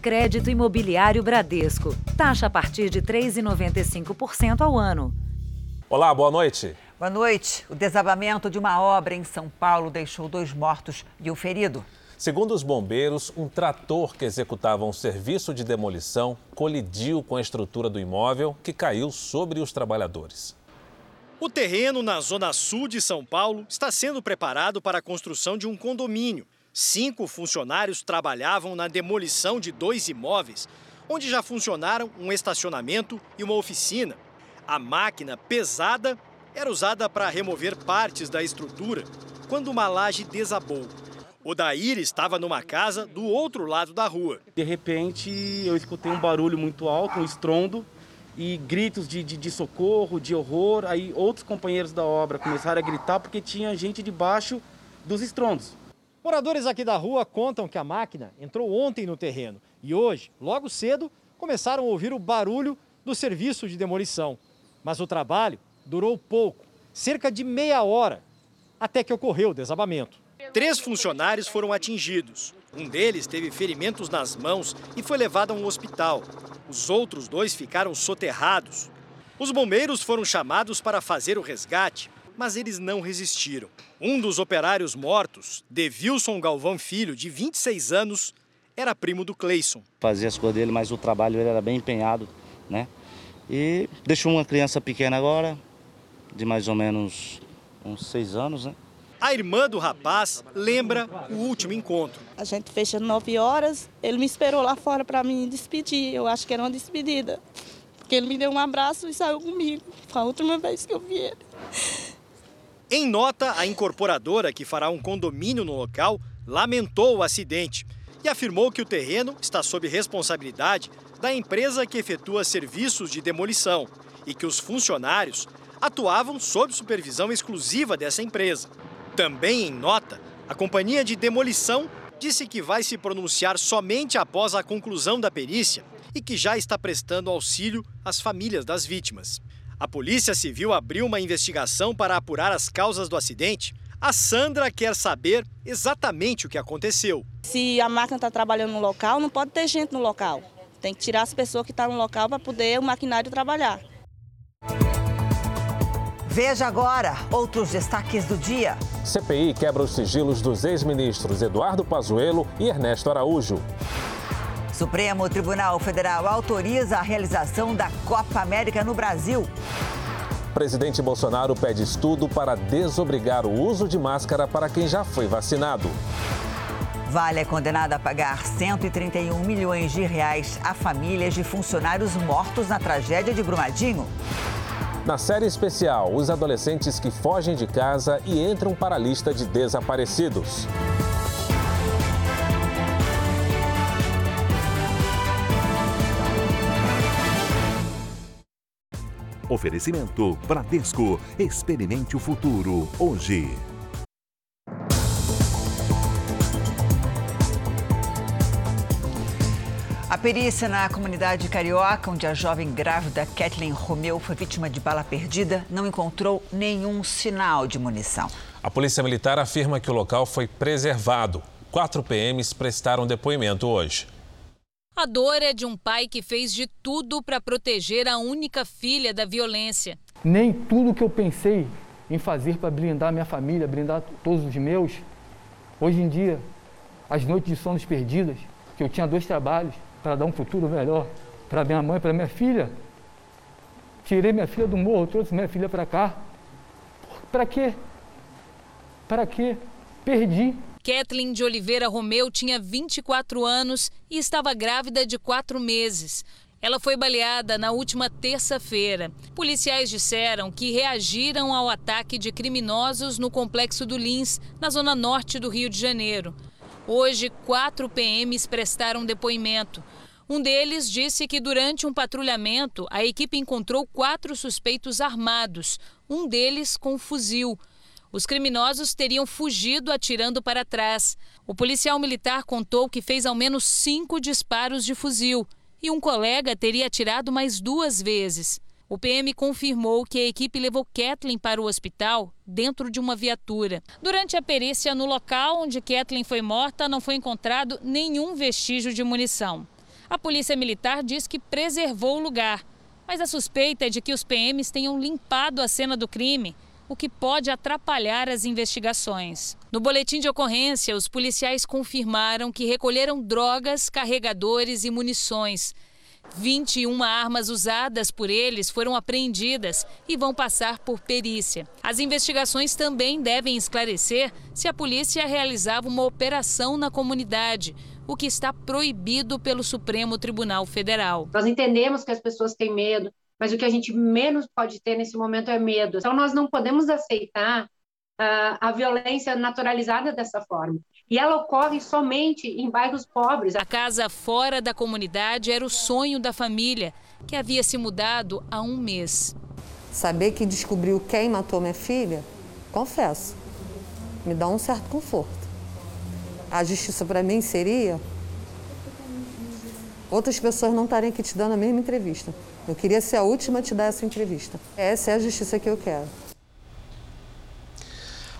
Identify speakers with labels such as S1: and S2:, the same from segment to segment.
S1: Crédito Imobiliário Bradesco. Taxa a partir de 3,95% ao ano.
S2: Olá, boa noite.
S3: Boa noite. O desabamento de uma obra em São Paulo deixou dois mortos e um ferido.
S2: Segundo os bombeiros, um trator que executava um serviço de demolição colidiu com a estrutura do imóvel que caiu sobre os trabalhadores.
S4: O terreno na zona sul de São Paulo está sendo preparado para a construção de um condomínio. Cinco funcionários trabalhavam na demolição de dois imóveis, onde já funcionaram um estacionamento e uma oficina. A máquina pesada era usada para remover partes da estrutura quando uma laje desabou. O Daír estava numa casa do outro lado da rua.
S5: De repente, eu escutei um barulho muito alto, um estrondo, e gritos de, de, de, socorro, de horror. Aí outros companheiros da obra começaram a gritar porque tinha gente debaixo dos estrondos.
S4: Moradores aqui da rua contam que a máquina entrou ontem no terreno e hoje, logo cedo, começaram a ouvir o barulho do serviço de demolição. Mas o trabalho durou pouco, cerca de meia hora, até que ocorreu o desabamento. Três funcionários foram atingidos. Um deles teve ferimentos nas mãos e foi levado a um hospital. Os outros dois ficaram soterrados. Os bombeiros foram chamados para fazer o resgate, mas eles não resistiram. Um dos operários mortos, Devilson Galvão Filho, de 26 anos, era primo do Cleison.
S6: Fazia as coisas dele, mas o trabalho ele era bem empenhado, né? E deixou uma criança pequena agora, de mais ou menos uns seis anos, né?
S4: A irmã do rapaz lembra o último encontro.
S7: A gente fecha nove horas, ele me esperou lá fora para me despedir. Eu acho que era uma despedida. Porque ele me deu um abraço e saiu comigo. Foi a última vez que eu vi ele.
S4: Em nota, a incorporadora que fará um condomínio no local lamentou o acidente e afirmou que o terreno está sob responsabilidade da empresa que efetua serviços de demolição e que os funcionários atuavam sob supervisão exclusiva dessa empresa. Também em nota, a companhia de demolição disse que vai se pronunciar somente após a conclusão da perícia e que já está prestando auxílio às famílias das vítimas. A Polícia Civil abriu uma investigação para apurar as causas do acidente. A Sandra quer saber exatamente o que aconteceu.
S7: Se a máquina está trabalhando no local, não pode ter gente no local. Tem que tirar as pessoas que estão no local para poder o maquinário trabalhar.
S3: Veja agora outros destaques do dia.
S2: CPI quebra os sigilos dos ex-ministros Eduardo Pazuello e Ernesto Araújo.
S3: Supremo Tribunal Federal autoriza a realização da Copa América no Brasil.
S2: Presidente Bolsonaro pede estudo para desobrigar o uso de máscara para quem já foi vacinado.
S3: Vale é condenado a pagar 131 milhões de reais a famílias de funcionários mortos na tragédia de Brumadinho.
S2: Na série especial, os adolescentes que fogem de casa e entram para a lista de desaparecidos.
S8: Oferecimento Bradesco. Experimente o futuro hoje.
S3: A perícia na comunidade carioca, onde a jovem grávida Kathleen Romeu foi vítima de bala perdida, não encontrou nenhum sinal de munição.
S2: A Polícia Militar afirma que o local foi preservado. Quatro PMs prestaram depoimento hoje.
S9: A dor é de um pai que fez de tudo para proteger a única filha da violência.
S10: Nem tudo que eu pensei em fazer para blindar minha família, blindar todos os meus, hoje em dia, as noites de sonos perdidas, que eu tinha dois trabalhos para dar um futuro melhor para minha mãe, para minha filha. Tirei minha filha do morro, trouxe minha filha para cá. Para quê? Para quê? Perdi.
S9: Kathleen de Oliveira Romeu tinha 24 anos e estava grávida de quatro meses. Ela foi baleada na última terça-feira. Policiais disseram que reagiram ao ataque de criminosos no complexo do Lins, na zona norte do Rio de Janeiro. Hoje, quatro PMs prestaram depoimento. Um deles disse que durante um patrulhamento, a equipe encontrou quatro suspeitos armados, um deles com um fuzil. Os criminosos teriam fugido atirando para trás. O policial militar contou que fez ao menos cinco disparos de fuzil e um colega teria atirado mais duas vezes. O PM confirmou que a equipe levou Kathleen para o hospital dentro de uma viatura. Durante a perícia no local onde Kathleen foi morta, não foi encontrado nenhum vestígio de munição. A polícia militar diz que preservou o lugar, mas a suspeita é de que os PMs tenham limpado a cena do crime o que pode atrapalhar as investigações. No boletim de ocorrência, os policiais confirmaram que recolheram drogas, carregadores e munições. 21 armas usadas por eles foram apreendidas e vão passar por perícia. As investigações também devem esclarecer se a polícia realizava uma operação na comunidade, o que está proibido pelo Supremo Tribunal Federal.
S11: Nós entendemos que as pessoas têm medo, mas o que a gente menos pode ter nesse momento é medo. Então, nós não podemos aceitar uh, a violência naturalizada dessa forma. E ela ocorre somente em bairros pobres.
S9: A casa fora da comunidade era o sonho da família, que havia se mudado há um mês.
S12: Saber que descobriu quem matou minha filha, confesso, me dá um certo conforto. A justiça para mim seria outras pessoas não estarem aqui te dando a mesma entrevista. Eu queria ser a última a te dar essa entrevista. Essa é a justiça que eu quero.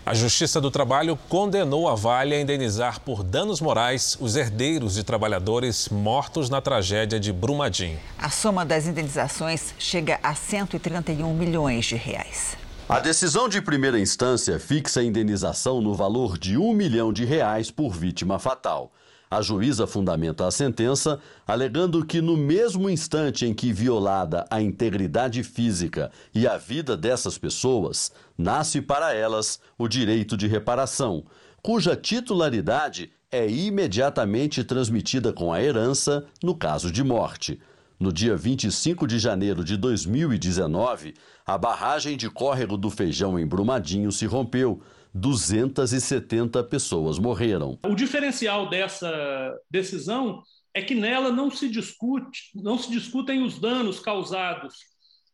S2: A Justiça do Trabalho condenou a Vale a indenizar por danos morais os herdeiros de trabalhadores mortos na tragédia de Brumadinho.
S3: A soma das indenizações chega a 131 milhões de reais.
S13: A decisão de primeira instância fixa a indenização no valor de um milhão de reais por vítima fatal. A juíza fundamenta a sentença alegando que, no mesmo instante em que violada a integridade física e a vida dessas pessoas, nasce para elas o direito de reparação, cuja titularidade é imediatamente transmitida com a herança no caso de morte. No dia 25 de janeiro de 2019, a barragem de córrego do Feijão em Brumadinho se rompeu 270 pessoas morreram.
S14: O diferencial dessa decisão é que nela não se discute, não se discutem os danos causados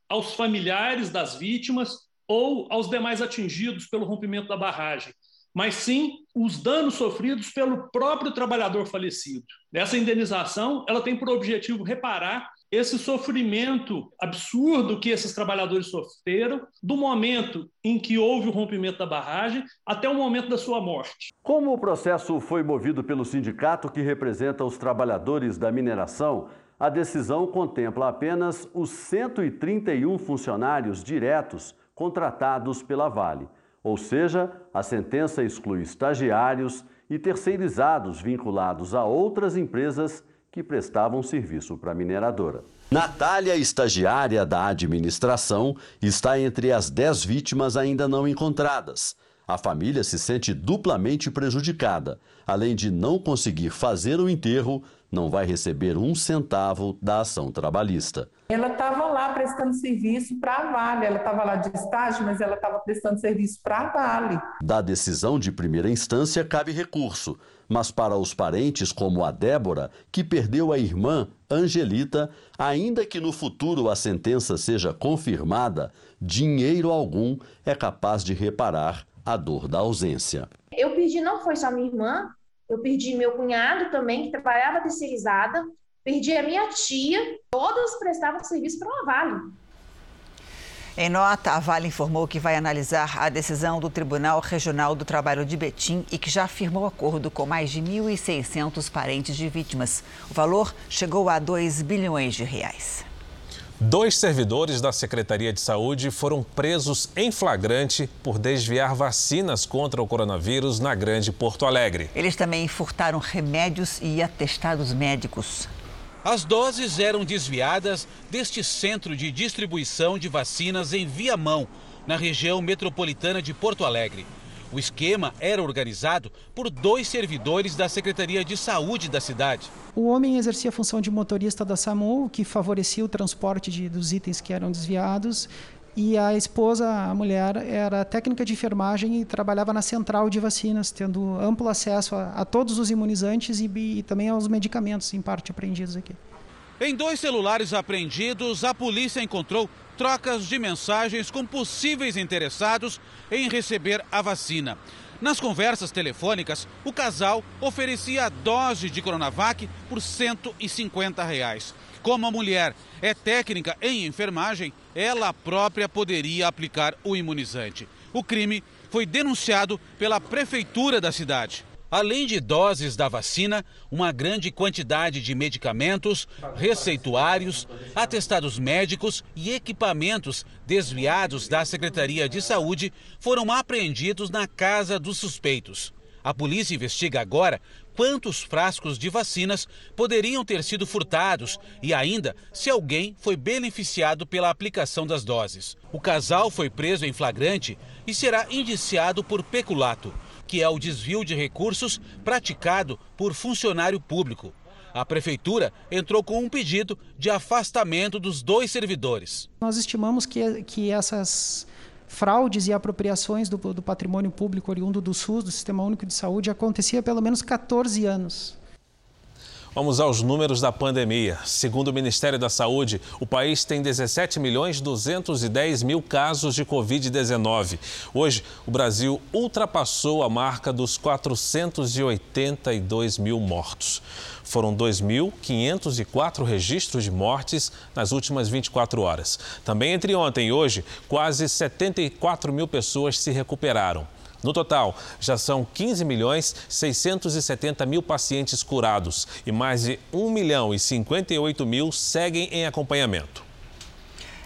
S14: aos familiares das vítimas ou aos demais atingidos pelo rompimento da barragem, mas sim os danos sofridos pelo próprio trabalhador falecido. Essa indenização, ela tem por objetivo reparar esse sofrimento absurdo que esses trabalhadores sofreram, do momento em que houve o rompimento da barragem até o momento da sua morte.
S13: Como o processo foi movido pelo sindicato que representa os trabalhadores da mineração, a decisão contempla apenas os 131 funcionários diretos contratados pela Vale. Ou seja, a sentença exclui estagiários e terceirizados vinculados a outras empresas que prestavam serviço para a mineradora. Natália, estagiária da administração, está entre as 10 vítimas ainda não encontradas. A família se sente duplamente prejudicada. Além de não conseguir fazer o enterro, não vai receber um centavo da ação trabalhista.
S15: Ela estava lá prestando serviço para a Vale. Ela estava lá de estágio, mas ela estava prestando serviço para a Vale.
S13: Da decisão de primeira instância cabe recurso mas para os parentes como a Débora, que perdeu a irmã Angelita, ainda que no futuro a sentença seja confirmada, dinheiro algum é capaz de reparar a dor da ausência.
S11: Eu perdi não foi só minha irmã, eu perdi meu cunhado também, que trabalhava terceirizada, perdi a minha tia, todas prestavam serviço para uma Vale.
S3: Em nota, a Vale informou que vai analisar a decisão do Tribunal Regional do Trabalho de Betim e que já firmou acordo com mais de 1.600 parentes de vítimas. O valor chegou a 2 bilhões de reais.
S2: Dois servidores da Secretaria de Saúde foram presos em flagrante por desviar vacinas contra o coronavírus na Grande Porto Alegre.
S3: Eles também furtaram remédios e atestados médicos.
S16: As doses eram desviadas deste centro de distribuição de vacinas em Viamão, na região metropolitana de Porto Alegre. O esquema era organizado por dois servidores da Secretaria de Saúde da cidade.
S17: O homem exercia a função de motorista da SAMU, que favorecia o transporte de, dos itens que eram desviados, e a esposa, a mulher, era técnica de enfermagem e trabalhava na central de vacinas, tendo amplo acesso a, a todos os imunizantes e, e, também aos medicamentos, em parte apreendidos aqui.
S16: Em dois celulares apreendidos, a polícia encontrou trocas de mensagens com possíveis interessados em receber a vacina. Nas conversas telefônicas, o casal oferecia a dose de Coronavac por 150 reais. Como a mulher é técnica em enfermagem, ela própria poderia aplicar o imunizante. O crime foi denunciado pela prefeitura da cidade. Além de doses da vacina, uma grande quantidade de medicamentos, receituários, atestados médicos e equipamentos desviados da Secretaria de Saúde foram apreendidos na casa dos suspeitos. A polícia investiga agora quantos frascos de vacinas poderiam ter sido furtados e ainda se alguém foi beneficiado pela aplicação das doses. O casal foi preso em flagrante e será indiciado por peculato que é o desvio de recursos praticado por funcionário público. A prefeitura entrou com um pedido de afastamento dos dois servidores.
S17: Nós estimamos que, que essas fraudes e apropriações do, do patrimônio público oriundo do SUS, do Sistema Único de Saúde, acontecia há pelo menos 14 anos.
S2: Vamos aos números da pandemia. Segundo o Ministério da Saúde, o país tem 17 milhões 210 mil casos de Covid-19. Hoje, o Brasil ultrapassou a marca dos 482 mil mortos. Foram 2.504 registros de mortes nas últimas 24 horas. Também entre ontem e hoje, quase 74 mil pessoas se recuperaram. No total, já são 15 milhões 670 mil pacientes curados e mais de 1 milhão e 58 mil seguem em acompanhamento.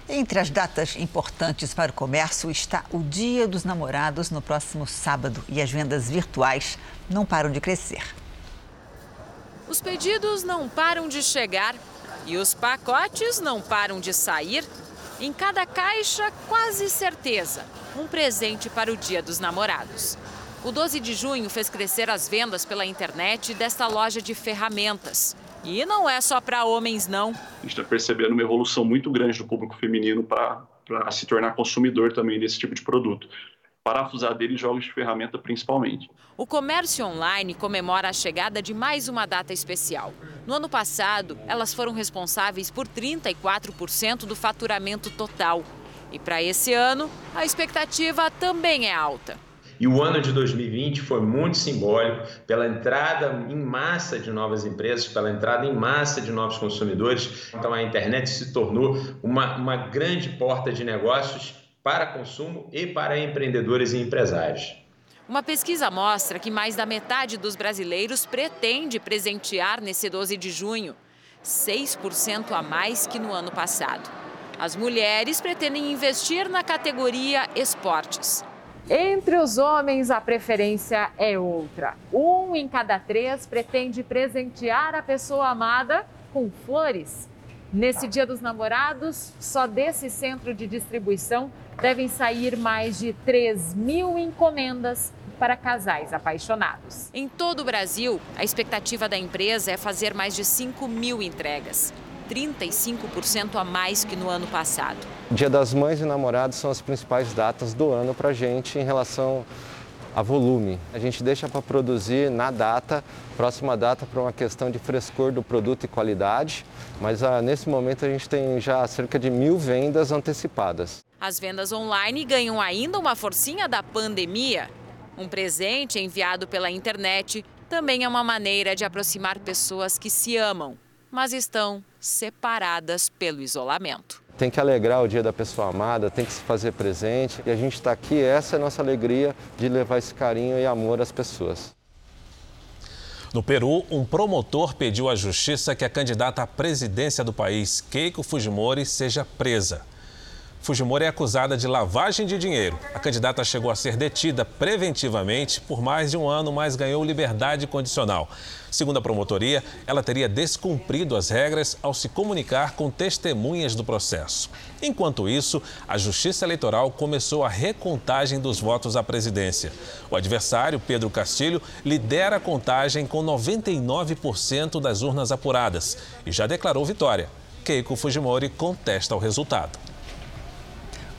S3: Entre as datas importantes para o comércio está o Dia dos Namorados no próximo sábado e as vendas virtuais não param de crescer.
S18: Os pedidos não param de chegar e os pacotes não param de sair. Em cada caixa, quase certeza um presente para o Dia dos Namorados. O 12 de junho fez crescer as vendas pela internet desta loja de ferramentas. E não é só para homens, não.
S19: A gente está percebendo uma evolução muito grande do público feminino para se tornar consumidor também desse tipo de produto. Parafusadeira e jogos de ferramenta, principalmente.
S18: O comércio online comemora a chegada de mais uma data especial. No ano passado, elas foram responsáveis por 34% do faturamento total. E para esse ano, a expectativa também é alta.
S20: E o ano de 2020 foi muito simbólico pela entrada em massa de novas empresas, pela entrada em massa de novos consumidores. Então a internet se tornou uma, uma grande porta de negócios para consumo e para empreendedores e empresários.
S18: Uma pesquisa mostra que mais da metade dos brasileiros pretende presentear nesse 12 de junho, 6% a mais que no ano passado. As mulheres pretendem investir na categoria esportes. Entre os homens, a preferência é outra. Um em cada três pretende presentear a pessoa amada com flores. Nesse Dia dos Namorados, só desse centro de distribuição devem sair mais de 3 mil encomendas para casais apaixonados. Em todo o Brasil, a expectativa da empresa é fazer mais de 5 mil entregas. 35% a mais que no ano passado.
S21: Dia das Mães e Namorados são as principais datas do ano para a gente em relação a volume. A gente deixa para produzir na data, próxima data, para uma questão de frescor do produto e qualidade, mas ah, nesse momento a gente tem já cerca de mil vendas antecipadas.
S18: As vendas online ganham ainda uma forcinha da pandemia. Um presente enviado pela internet também é uma maneira de aproximar pessoas que se amam mas estão separadas pelo isolamento.
S21: Tem que alegrar o dia da pessoa amada, tem que se fazer presente. E a gente está aqui, essa é a nossa alegria de levar esse carinho e amor às pessoas.
S2: No Peru, um promotor pediu à justiça que a candidata à presidência do país, Keiko Fujimori, seja presa. Fujimori é acusada de lavagem de dinheiro. A candidata chegou a ser detida preventivamente por mais de um ano, mas ganhou liberdade condicional. Segundo a promotoria, ela teria descumprido as regras ao se comunicar com testemunhas do processo. Enquanto isso, a Justiça Eleitoral começou a recontagem dos votos à presidência. O adversário, Pedro Castilho, lidera a contagem com 99% das urnas apuradas e já declarou vitória. Keiko Fujimori contesta o resultado.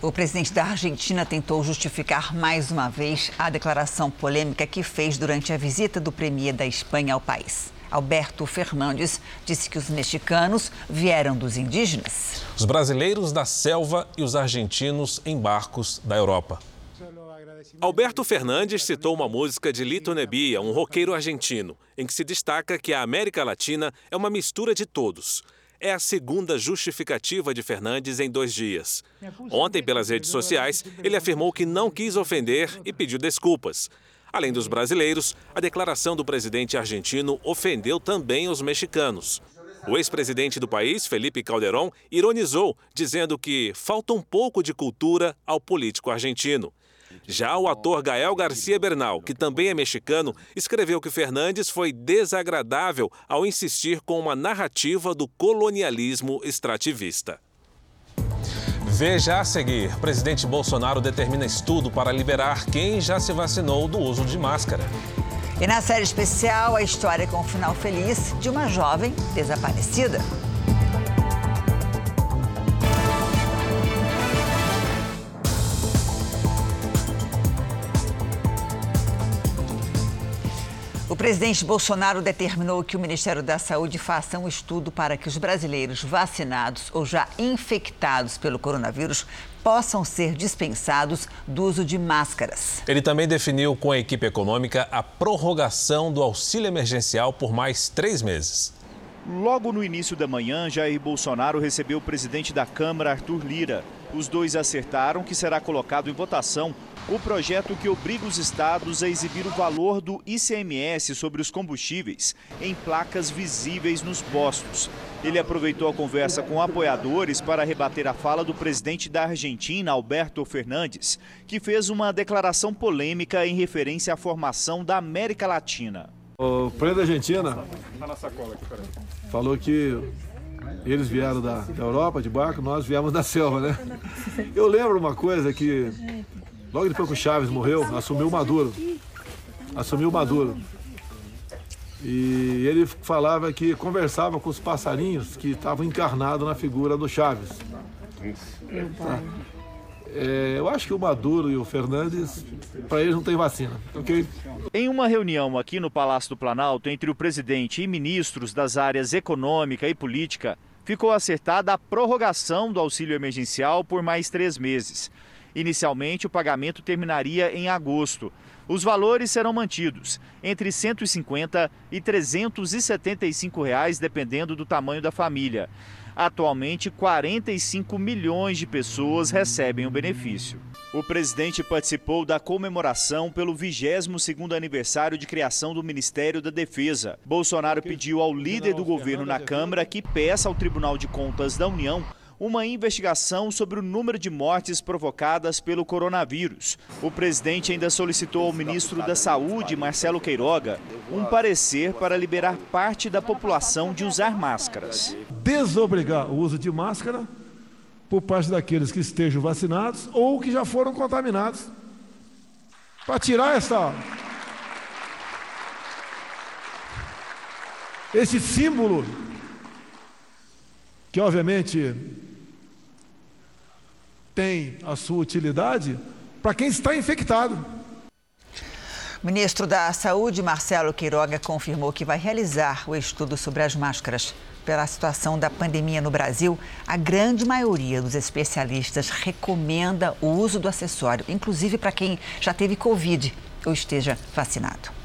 S3: O presidente da Argentina tentou justificar mais uma vez a declaração polêmica que fez durante a visita do premier da Espanha ao país. Alberto Fernandes disse que os mexicanos vieram dos indígenas.
S2: Os brasileiros da selva e os argentinos em barcos da Europa. Alberto Fernandes citou uma música de Lito Nebbia, um roqueiro argentino, em que se destaca que a América Latina é uma mistura de todos é a segunda justificativa de Fernandes em dois dias. Ontem, pelas redes sociais, ele afirmou que não quis ofender e pediu desculpas. Além dos brasileiros, a declaração do presidente argentino ofendeu também os mexicanos. O ex-presidente do país, Felipe Calderón, ironizou, dizendo que falta um pouco de cultura ao político argentino. Já o ator Gael Garcia Bernal, que também é mexicano, escreveu que Fernandes foi desagradável ao insistir com uma narrativa do colonialismo extrativista. Veja a seguir: presidente Bolsonaro determina estudo para liberar quem já se vacinou do uso de máscara.
S3: E na série especial, a história com um final feliz de uma jovem desaparecida. O presidente Bolsonaro determinou que o Ministério da Saúde faça um estudo para que os brasileiros vacinados ou já infectados pelo coronavírus possam ser dispensados do uso de máscaras.
S2: Ele também definiu com a equipe econômica a prorrogação do auxílio emergencial por mais três meses.
S22: Logo no início da manhã, Jair Bolsonaro recebeu o presidente da Câmara, Arthur Lira. Os dois acertaram que será colocado em votação o projeto que obriga os estados a exibir o valor do ICMS sobre os combustíveis em placas visíveis nos postos. Ele aproveitou a conversa com apoiadores para rebater a fala do presidente da Argentina, Alberto Fernandes, que fez uma declaração polêmica em referência à formação da América Latina.
S23: O presidente da Argentina falou que eles vieram da, da Europa de barco, nós viemos da selva, né? Eu lembro uma coisa que Logo depois que o Chaves morreu, assumiu o Maduro. Assumiu o Maduro. E ele falava que conversava com os passarinhos que estavam encarnados na figura do Chaves. Tá. É, eu acho que o Maduro e o Fernandes, para eles não tem vacina, ok?
S22: Em uma reunião aqui no Palácio do Planalto entre o presidente e ministros das áreas econômica e política, ficou acertada a prorrogação do auxílio emergencial por mais três meses. Inicialmente, o pagamento terminaria em agosto. Os valores serão mantidos entre 150 e 375 reais, dependendo do tamanho da família. Atualmente, 45 milhões de pessoas recebem o benefício. O presidente participou da comemoração pelo 22º aniversário de criação do Ministério da Defesa. Bolsonaro pediu ao líder do governo na Câmara que peça ao Tribunal de Contas da União uma investigação sobre o número de mortes provocadas pelo coronavírus. O presidente ainda solicitou ao ministro da Saúde, Marcelo Queiroga, um parecer para liberar parte da população de usar máscaras.
S23: Desobrigar o uso de máscara por parte daqueles que estejam vacinados ou que já foram contaminados. Para tirar essa esse símbolo que obviamente tem a sua utilidade para quem está infectado.
S3: Ministro da Saúde, Marcelo Queiroga, confirmou que vai realizar o estudo sobre as máscaras. Pela situação da pandemia no Brasil, a grande maioria dos especialistas recomenda o uso do acessório, inclusive para quem já teve Covid ou esteja vacinado.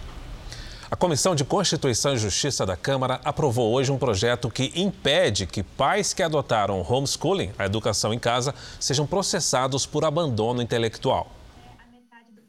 S2: A Comissão de Constituição e Justiça da Câmara aprovou hoje um projeto que impede que pais que adotaram homeschooling, a educação em casa, sejam processados por abandono intelectual.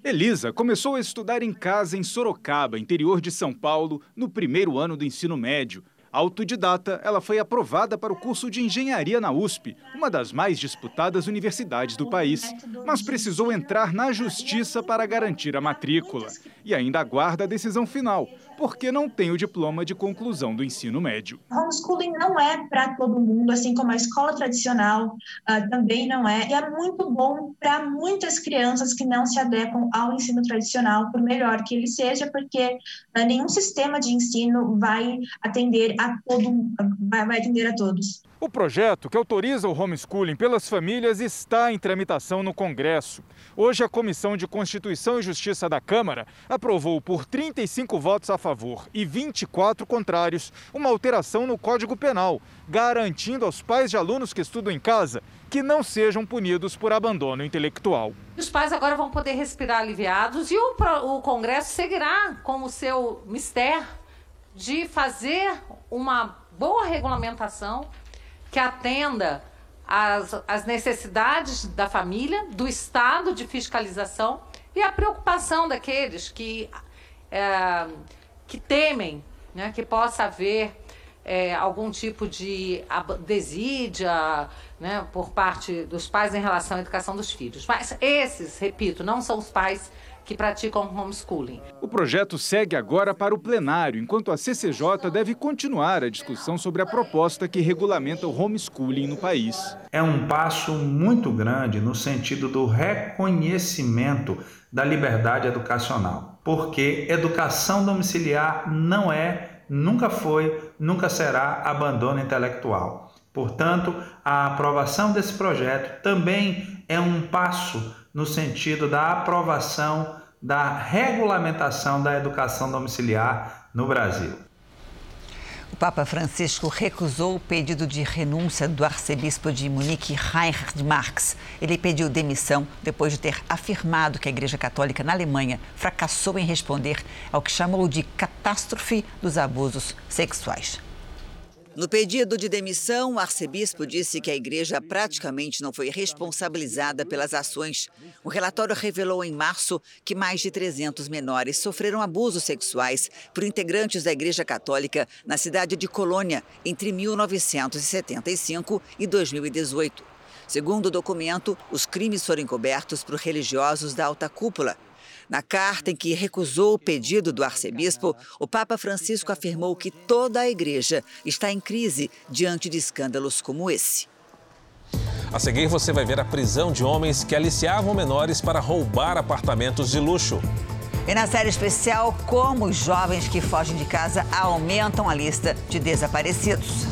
S24: Elisa começou a estudar em casa em Sorocaba, interior de São Paulo, no primeiro ano do ensino médio. Autodidata, ela foi aprovada para o curso de engenharia na USP, uma das mais disputadas universidades do país, mas precisou entrar na justiça para garantir a matrícula e ainda aguarda a decisão final, porque não tem o diploma de conclusão do ensino médio.
S25: Homeschooling não é para todo mundo, assim como a escola tradicional uh, também não é, e é muito bom para muitas crianças que não se adequam ao ensino tradicional, por melhor que ele seja, porque uh, nenhum sistema de ensino vai atender a todo, vai, vai atender a todos.
S24: O projeto que autoriza o homeschooling pelas famílias está em tramitação no Congresso. Hoje, a Comissão de Constituição e Justiça da Câmara aprovou por 35 votos a favor e 24 contrários uma alteração no Código Penal, garantindo aos pais de alunos que estudam em casa que não sejam punidos por abandono intelectual.
S26: Os pais agora vão poder respirar aliviados e o, o Congresso seguirá com o seu mistério de fazer uma boa regulamentação que atenda às, às necessidades da família, do estado de fiscalização E a preocupação daqueles que, é, que temem né, que possa haver é, algum tipo de desídia né, por parte dos pais em relação à educação dos filhos. Mas esses, repito, não são os pais que praticam homeschooling.
S24: O projeto segue agora para o plenário, enquanto a CCJ deve continuar a discussão sobre a proposta que regulamenta o homeschooling no país.
S27: É um passo muito grande no sentido do reconhecimento da liberdade educacional, porque educação domiciliar não é, nunca foi, nunca será abandono intelectual. Portanto, a aprovação desse projeto também é um passo no sentido da aprovação da regulamentação da educação domiciliar no Brasil.
S3: O Papa Francisco recusou o pedido de renúncia do arcebispo de Munique, Reinhard Marx. Ele pediu demissão depois de ter afirmado que a Igreja Católica na Alemanha fracassou em responder ao que chamou de catástrofe dos abusos sexuais. No pedido de demissão, o arcebispo disse que a igreja praticamente não foi responsabilizada pelas ações. O relatório revelou em março que mais de 300 menores sofreram abusos sexuais por integrantes da Igreja Católica na cidade de Colônia entre 1975 e 2018. Segundo o documento, os crimes foram encobertos por religiosos da alta cúpula. Na carta em que recusou o pedido do arcebispo, o Papa Francisco afirmou que toda a igreja está em crise diante de escândalos como esse.
S2: A seguir, você vai ver a prisão de homens que aliciavam menores para roubar apartamentos de luxo.
S3: E na série especial, como os jovens que fogem de casa aumentam a lista de desaparecidos.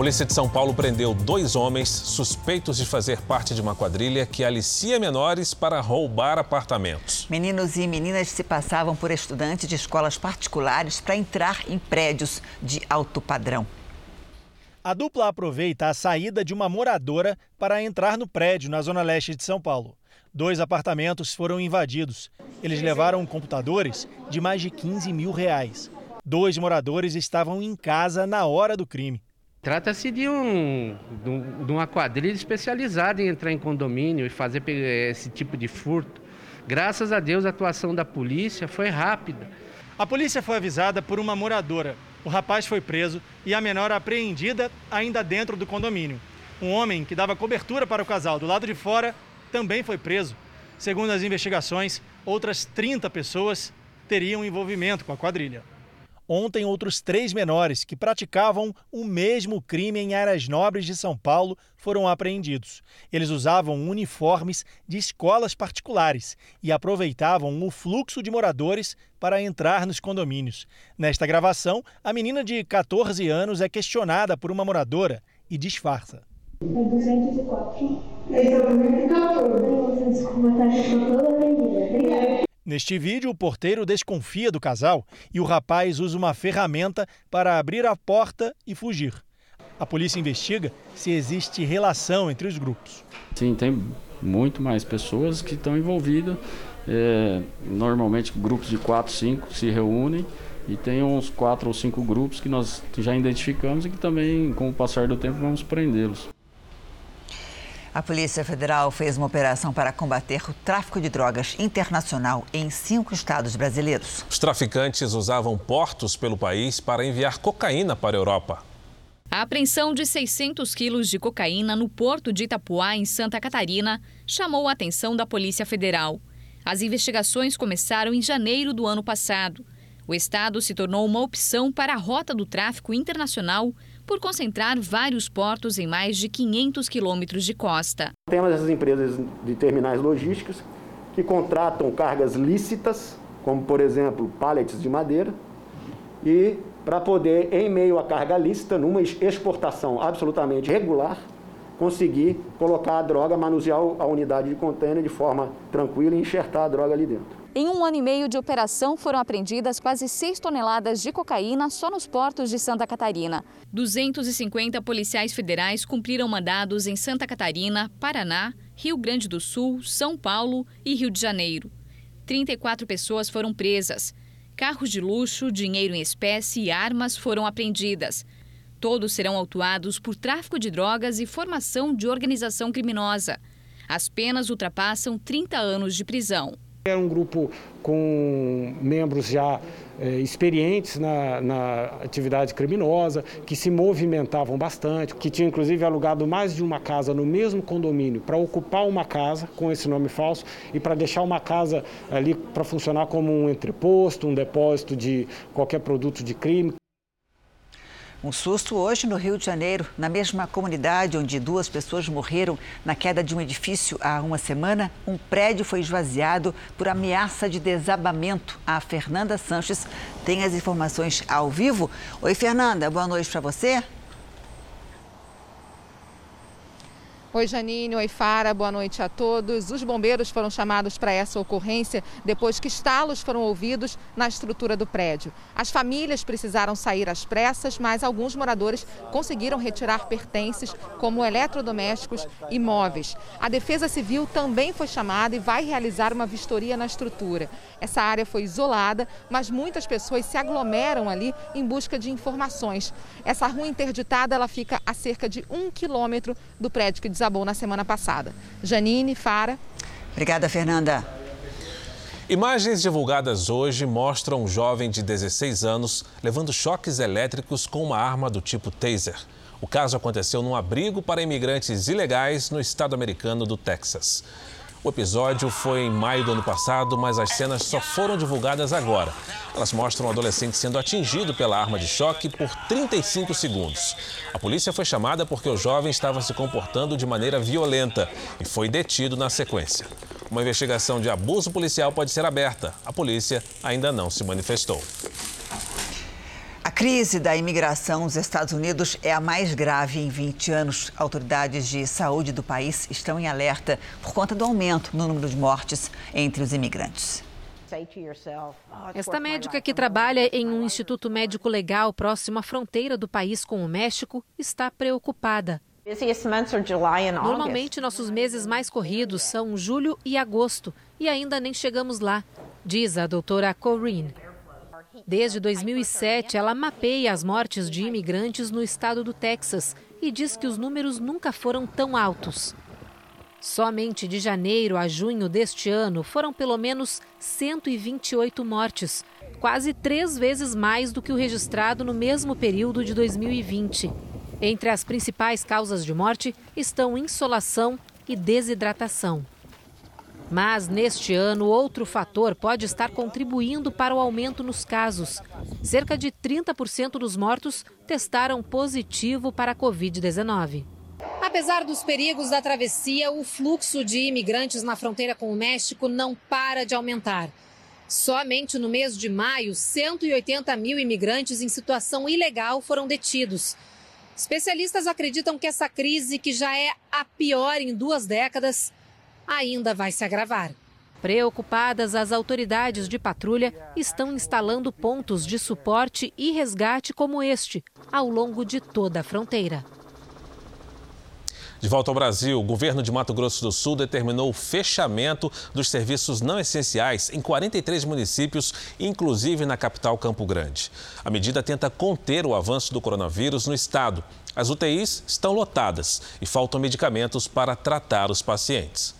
S2: Polícia de São Paulo prendeu dois homens suspeitos de fazer parte de uma quadrilha que alicia menores para roubar apartamentos.
S3: Meninos e meninas se passavam por estudantes de escolas particulares para entrar em prédios de alto padrão.
S28: A dupla aproveita a saída de uma moradora para entrar no prédio na zona leste de São Paulo. Dois apartamentos foram invadidos. Eles levaram computadores de mais de 15 mil reais. Dois moradores estavam em casa na hora do crime.
S29: Trata-se de, um, de uma quadrilha especializada em entrar em condomínio e fazer esse tipo de furto. Graças a Deus, a atuação da polícia foi rápida.
S28: A polícia foi avisada por uma moradora. O rapaz foi preso e a menor apreendida ainda dentro do condomínio. Um homem que dava cobertura para o casal do lado de fora também foi preso. Segundo as investigações, outras 30 pessoas teriam envolvimento com a quadrilha. Ontem, outros três menores que praticavam o mesmo crime em áreas nobres de São Paulo foram apreendidos. Eles usavam uniformes de escolas particulares e aproveitavam o fluxo de moradores para entrar nos condomínios. Nesta gravação, a menina de 14 anos é questionada por uma moradora e disfarça. É 204. Esse é o 14. Desculpa? Estou toda Obrigada. Neste vídeo, o porteiro desconfia do casal e o rapaz usa uma ferramenta para abrir a porta e fugir. A polícia investiga se existe relação entre os grupos.
S30: Sim, tem muito mais pessoas que estão envolvidas. É, normalmente, grupos de quatro, cinco se reúnem e tem uns quatro ou cinco grupos que nós já identificamos e que também, com o passar do tempo, vamos prendê-los.
S3: A Polícia Federal fez uma operação para combater o tráfico de drogas internacional em cinco estados brasileiros.
S2: Os traficantes usavam portos pelo país para enviar cocaína para a Europa.
S31: A apreensão de 600 quilos de cocaína no porto de Itapuá, em Santa Catarina, chamou a atenção da Polícia Federal. As investigações começaram em janeiro do ano passado. O estado se tornou uma opção para a rota do tráfico internacional por concentrar vários portos em mais de 500 quilômetros de costa.
S32: Temos essas empresas de terminais logísticos que contratam cargas lícitas, como por exemplo pallets de madeira, e para poder, em meio à carga lícita, numa exportação absolutamente regular, conseguir colocar a droga, manusear a unidade de contêiner de forma tranquila e enxertar a droga ali dentro.
S31: Em um ano e meio de operação, foram apreendidas quase 6 toneladas de cocaína só nos portos de Santa Catarina. 250 policiais federais cumpriram mandados em Santa Catarina, Paraná, Rio Grande do Sul, São Paulo e Rio de Janeiro. 34 pessoas foram presas. carros de luxo, dinheiro em espécie e armas foram apreendidas. Todos serão autuados por tráfico de drogas e formação de organização criminosa. As penas ultrapassam 30 anos de prisão.
S33: Era um grupo com membros já é, experientes na, na, atividade criminosa, que se movimentavam bastante, que tinham inclusive alugado mais de uma casa no mesmo condomínio para ocupar uma casa com esse nome falso e para deixar uma casa ali para funcionar como um entreposto, um depósito de qualquer produto de crime.
S3: Um susto hoje no Rio de Janeiro, na mesma comunidade onde duas pessoas morreram na queda de um edifício há uma semana. Um prédio foi esvaziado por ameaça de desabamento. A Fernanda Sanches tem as informações ao vivo. Oi, Fernanda, boa noite para você.
S34: Oi, Janine. Oi, Fara. Boa noite a todos. Os bombeiros foram chamados para essa ocorrência depois que estalos foram ouvidos na estrutura do prédio. As famílias precisaram sair às pressas, mas alguns moradores conseguiram retirar pertences, como eletrodomésticos e móveis. A Defesa Civil também foi chamada e vai realizar uma vistoria na estrutura. Essa área foi isolada, mas muitas pessoas se aglomeram ali em busca de informações. Essa rua interditada ela fica a cerca de um quilômetro do prédio que desabou na semana passada. Janine, Fara.
S3: Obrigada, Fernanda.
S2: Imagens divulgadas hoje mostram um jovem de 16 anos levando choques elétricos com uma arma do tipo taser. O caso aconteceu num abrigo para imigrantes ilegais no estado americano do Texas. O episódio foi em maio do ano passado, mas as cenas só foram divulgadas agora. Elas mostram o adolescente sendo atingido pela arma de choque por 35 segundos. A polícia foi chamada porque o jovem estava se comportando de maneira violenta e foi detido na sequência. Uma investigação de abuso policial pode ser aberta. A polícia ainda não se manifestou.
S3: A crise da imigração nos Estados Unidos é a mais grave em 20 anos. Autoridades de saúde do país estão em alerta por conta do aumento no número de mortes entre os imigrantes.
S35: Esta médica que trabalha em um instituto médico legal próximo à fronteira do país com o México está preocupada. Normalmente, nossos meses mais corridos são julho e agosto e ainda nem chegamos lá, diz a doutora Corinne. Desde 2007, ela mapeia as mortes de imigrantes no estado do Texas e diz que os números nunca foram tão altos. Somente de janeiro a junho deste ano foram pelo menos 128 mortes, quase três vezes mais do que o registrado no mesmo período de 2020. Entre as principais causas de morte estão insolação e desidratação. Mas neste ano, outro fator pode estar contribuindo para o aumento nos casos. Cerca de 30% dos mortos testaram positivo para a Covid-19. Apesar dos perigos da travessia, o fluxo de imigrantes na fronteira com o México não para de aumentar. Somente no mês de maio, 180 mil imigrantes em situação ilegal foram detidos. Especialistas acreditam que essa crise, que já é a pior em duas décadas, ainda vai se agravar. Preocupadas, as autoridades de patrulha estão instalando pontos de suporte e resgate como este, ao longo de toda a fronteira.
S2: De volta ao Brasil, o governo de Mato Grosso do Sul determinou o fechamento dos serviços não essenciais em 43 municípios, inclusive na capital Campo Grande. A medida tenta conter o avanço do coronavírus no estado. As UTIs estão lotadas e faltam medicamentos para tratar os pacientes.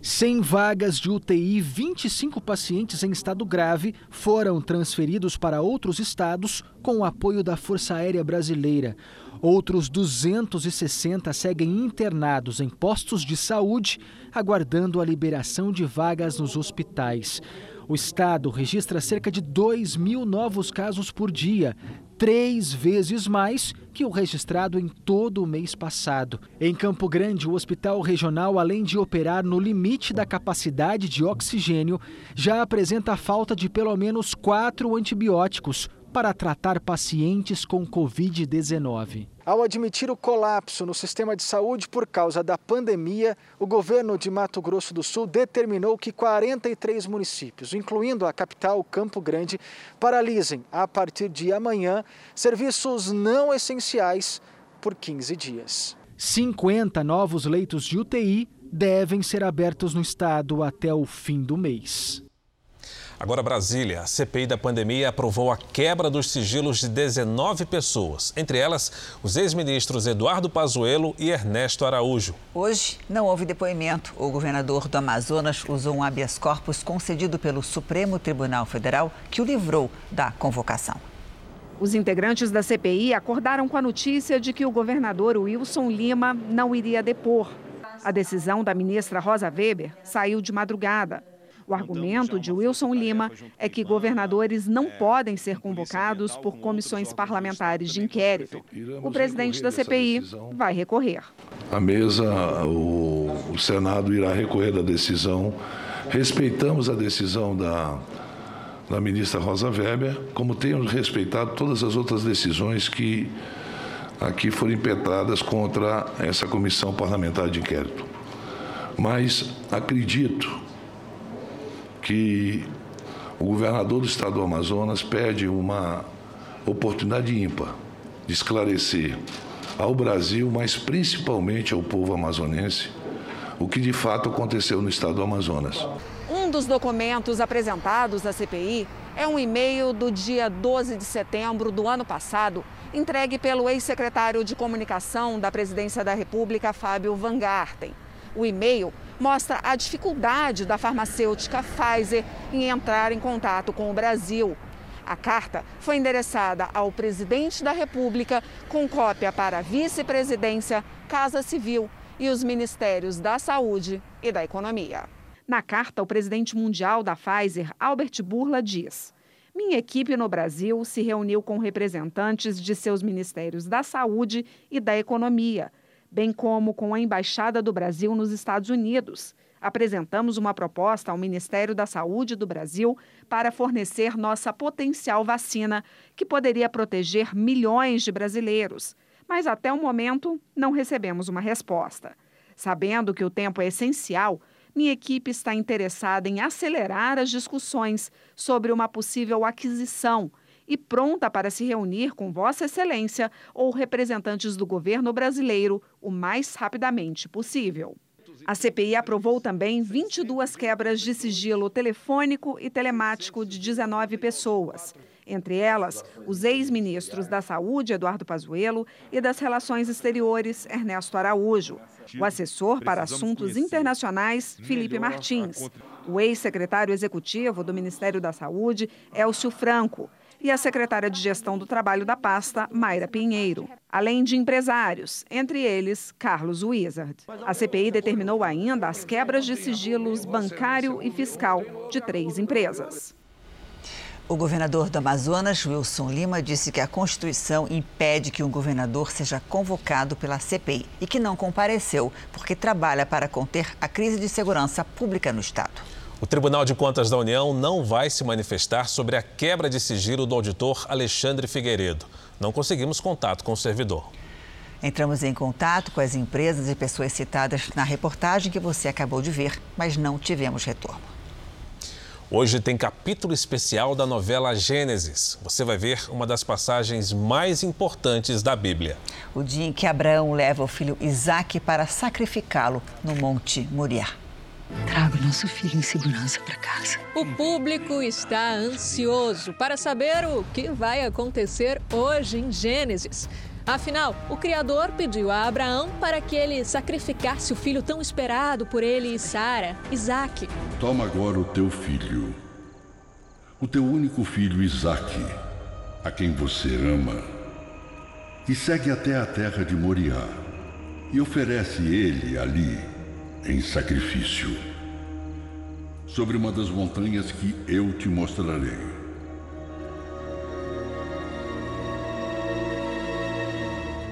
S36: Sem vagas de UTI, 25 pacientes em estado grave foram transferidos para outros estados com o apoio da Força Aérea Brasileira. Outros 260 seguem internados em postos de saúde, aguardando a liberação de vagas nos hospitais. O estado registra cerca de 2 mil novos casos por dia, três vezes mais que o registrado em todo o mês passado. Em Campo Grande, o hospital regional, além de operar no limite da capacidade de oxigênio, já apresenta falta de pelo menos quatro antibióticos para tratar pacientes com Covid-19. Ao admitir o colapso no sistema de saúde por causa da pandemia, o governo de Mato Grosso do Sul determinou que 43 municípios, incluindo a capital Campo Grande, paralisem a partir de amanhã serviços não essenciais por 15 dias. 50 novos leitos de UTI devem ser abertos no estado até o fim do mês.
S2: Agora, Brasília. A CPI da pandemia aprovou a quebra dos sigilos de 19 pessoas, entre elas os ex-ministros Eduardo Pazuello e Ernesto Araújo.
S3: Hoje não houve depoimento. O governador do Amazonas usou um habeas corpus concedido pelo Supremo Tribunal Federal que o livrou da convocação.
S37: Os integrantes da CPI acordaram com a notícia de que o governador Wilson Lima não iria depor. A decisão da ministra Rosa Weber saiu de madrugada. O argumento de Wilson Lima é que governadores não podem ser convocados por comissões parlamentares de inquérito. O presidente da CPI vai recorrer.
S23: A mesa, o, o Senado irá recorrer da decisão. Respeitamos a decisão da, da ministra Rosa Weber, como temos respeitado todas as outras decisões que aqui foram impetradas contra essa comissão parlamentar de inquérito. Mas acredito que o governador do estado do Amazonas pede uma oportunidade ímpar de esclarecer ao Brasil, mas principalmente ao povo amazonense, o que de fato aconteceu no estado do Amazonas.
S37: Um dos documentos apresentados à CPI é um e-mail do dia 12 de setembro do ano passado, entregue pelo ex-secretário de Comunicação da Presidência da República, Fábio Van Garten. O e-mail mostra a dificuldade da farmacêutica Pfizer em entrar em contato com o Brasil. A carta foi endereçada ao presidente da República, com cópia para a vice-presidência, Casa Civil e os ministérios da Saúde e da Economia. Na carta, o presidente mundial da Pfizer, Albert Burla, diz: Minha equipe no Brasil se reuniu com representantes de seus ministérios da Saúde e da Economia bem como com a Embaixada do Brasil nos Estados Unidos. Apresentamos uma proposta ao Ministério da Saúde do Brasil para fornecer nossa potencial vacina, que poderia proteger milhões de brasileiros. Mas até o momento não recebemos uma resposta. Sabendo que o tempo é essencial, minha equipe está interessada em acelerar as discussões sobre uma possível aquisição e pronta para se reunir com Vossa Excelência ou representantes do governo brasileiro o mais rapidamente possível. A CPI aprovou também 22 quebras de sigilo telefônico e telemático de 19 pessoas. Entre elas, os ex-ministros da Saúde, Eduardo Pazuello, e das Relações Exteriores, Ernesto Araújo. O assessor para assuntos internacionais, Felipe Martins. O ex-secretário executivo do Ministério da Saúde, Elcio Franco e a secretária de Gestão do Trabalho da pasta, Mayra Pinheiro, além de empresários, entre eles Carlos Wizard. A CPI determinou ainda as quebras de sigilos bancário e fiscal de três empresas.
S3: O governador do Amazonas, Wilson Lima, disse que a Constituição impede que um governador seja convocado pela CPI e que não compareceu porque trabalha para conter a crise de segurança pública no Estado.
S2: O Tribunal de Contas da União não vai se manifestar sobre a quebra de sigilo do auditor Alexandre Figueiredo. Não conseguimos contato com o servidor.
S3: Entramos em contato com as empresas e pessoas citadas na reportagem que você acabou de ver, mas não tivemos retorno.
S2: Hoje tem capítulo especial da novela Gênesis. Você vai ver uma das passagens mais importantes da Bíblia.
S3: O dia em que Abraão leva o filho Isaque para sacrificá-lo no Monte Moriá.
S38: Traga o nosso filho em segurança para casa.
S39: O público está ansioso para saber o que vai acontecer hoje em Gênesis. Afinal, o Criador pediu a Abraão para que ele sacrificasse o filho tão esperado por ele e Sara, Isaque.
S40: Toma agora o teu filho, o teu único filho Isaque, a quem você ama, e segue até a terra de Moriá e oferece ele ali em sacrifício sobre uma das montanhas que eu te mostrarei.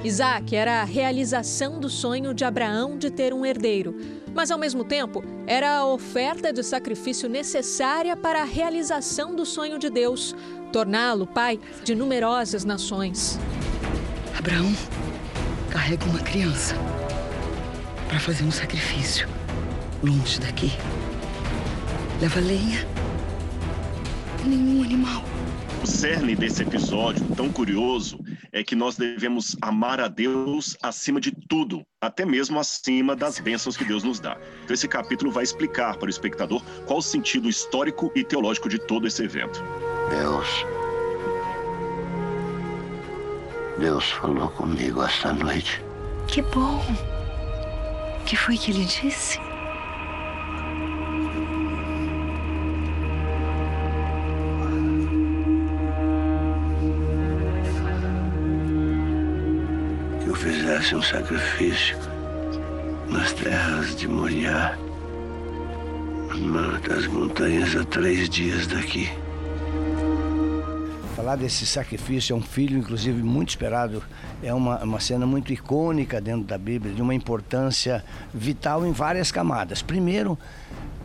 S39: Isaac era a realização do sonho de Abraão de ter um herdeiro, mas ao mesmo tempo era a oferta de sacrifício necessária para a realização do sonho de Deus, torná-lo pai de numerosas nações.
S38: Abraão carrega uma criança para fazer um sacrifício longe daqui. Leva lenha, nenhum animal,
S41: O cerne desse episódio tão curioso é que nós devemos amar a Deus acima de tudo, até mesmo acima das bênçãos que Deus nos dá. Então, esse capítulo vai explicar para o espectador qual o sentido histórico e teológico de todo esse evento.
S42: Deus. Deus falou comigo esta noite.
S38: Que bom. Que foi que ele disse?
S42: Que eu fizesse um sacrifício nas terras de Moriá, das montanhas a três dias daqui.
S43: Falar desse sacrifício é um filho, inclusive, muito esperado. É uma, uma cena muito icônica dentro da Bíblia, de uma importância vital em várias camadas. Primeiro,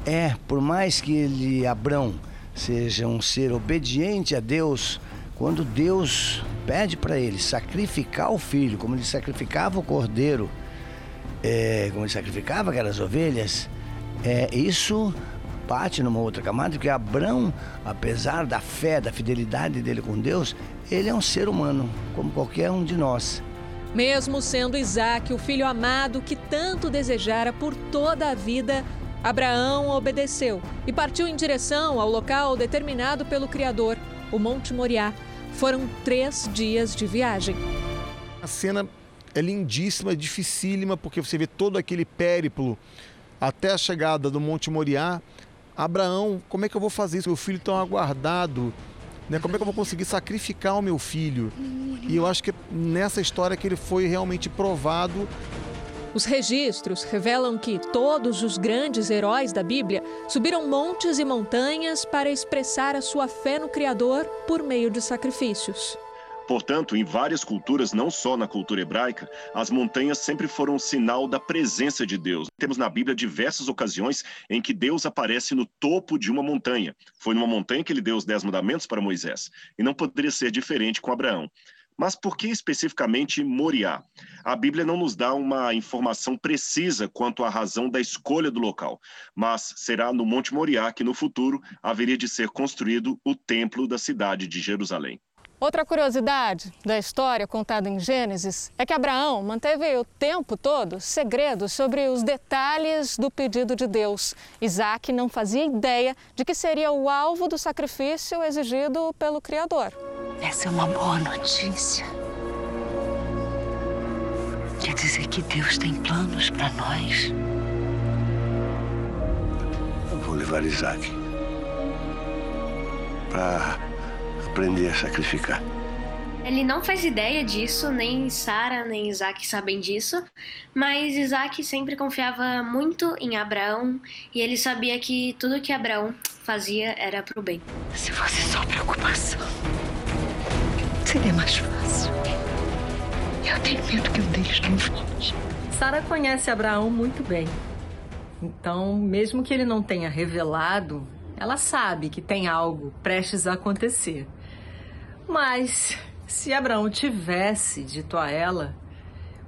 S43: é, por mais que ele, Abrão, seja um ser obediente a Deus, quando Deus pede para ele sacrificar o filho, como ele sacrificava o cordeiro, é, como ele sacrificava aquelas ovelhas, é, isso bate numa outra camada, porque Abraão, apesar da fé, da fidelidade dele com Deus, ele é um ser humano, como qualquer um de nós.
S39: Mesmo sendo Isaac o filho amado que tanto desejara por toda a vida, Abraão obedeceu e partiu em direção ao local determinado pelo Criador, o Monte Moriá. Foram três dias de viagem.
S44: A cena é lindíssima, dificílima, porque você vê todo aquele périplo até a chegada do Monte Moriá. Abraão, como é que eu vou fazer isso? Meu filho tão aguardado, né? Como é que eu vou conseguir sacrificar o meu filho? E eu acho que nessa história que ele foi realmente provado.
S39: Os registros revelam que todos os grandes heróis da Bíblia subiram montes e montanhas para expressar a sua fé no Criador por meio de sacrifícios.
S41: Portanto, em várias culturas, não só na cultura hebraica, as montanhas sempre foram um sinal da presença de Deus. Temos na Bíblia diversas ocasiões em que Deus aparece no topo de uma montanha. Foi numa montanha que ele deu os Dez Mandamentos para Moisés. E não poderia ser diferente com Abraão. Mas por que especificamente Moriá? A Bíblia não nos dá uma informação precisa quanto à razão da escolha do local, mas será no Monte Moriá que no futuro haveria de ser construído o templo da cidade de Jerusalém.
S34: Outra curiosidade da história contada em Gênesis é que Abraão manteve o tempo todo segredo sobre os detalhes do pedido de Deus. Isaac não fazia ideia de que seria o alvo do sacrifício exigido pelo Criador.
S38: Essa é uma boa notícia. Quer dizer que Deus tem planos para nós.
S42: Eu vou levar Isaac para aprender a sacrificar.
S45: Ele não faz ideia disso, nem Sara nem Isaac sabem disso, mas Isaac sempre confiava muito em Abraão e ele sabia que tudo que Abraão fazia era pro bem.
S38: Se fosse só preocupação, seria mais fácil. Eu tenho medo que o Deus não volte.
S46: Sara conhece Abraão muito bem. Então, mesmo que ele não tenha revelado, ela sabe que tem algo prestes a acontecer. Mas se Abraão tivesse dito a ela